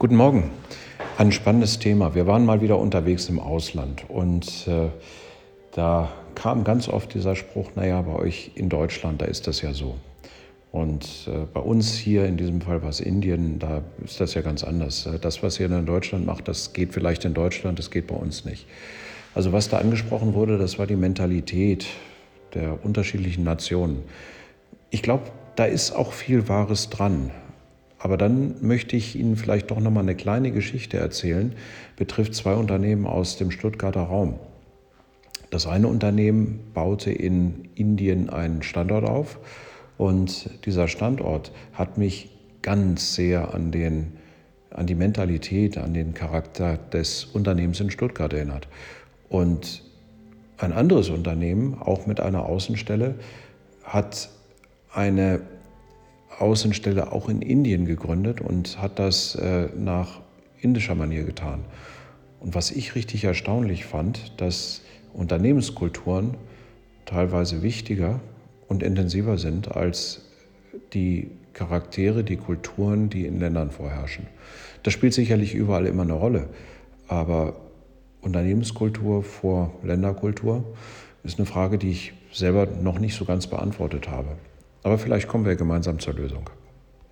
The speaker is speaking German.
Guten Morgen. Ein spannendes Thema. Wir waren mal wieder unterwegs im Ausland und äh, da kam ganz oft dieser Spruch, naja, bei euch in Deutschland, da ist das ja so. Und äh, bei uns hier, in diesem Fall war es Indien, da ist das ja ganz anders. Äh, das, was ihr in Deutschland macht, das geht vielleicht in Deutschland, das geht bei uns nicht. Also was da angesprochen wurde, das war die Mentalität der unterschiedlichen Nationen. Ich glaube, da ist auch viel Wahres dran. Aber dann möchte ich Ihnen vielleicht doch noch mal eine kleine Geschichte erzählen, betrifft zwei Unternehmen aus dem Stuttgarter Raum. Das eine Unternehmen baute in Indien einen Standort auf und dieser Standort hat mich ganz sehr an, den, an die Mentalität, an den Charakter des Unternehmens in Stuttgart erinnert. Und ein anderes Unternehmen, auch mit einer Außenstelle, hat eine Außenstelle auch in Indien gegründet und hat das äh, nach indischer Manier getan. Und was ich richtig erstaunlich fand, dass Unternehmenskulturen teilweise wichtiger und intensiver sind als die Charaktere, die Kulturen, die in Ländern vorherrschen. Das spielt sicherlich überall immer eine Rolle, aber Unternehmenskultur vor Länderkultur ist eine Frage, die ich selber noch nicht so ganz beantwortet habe. Aber vielleicht kommen wir gemeinsam zur Lösung.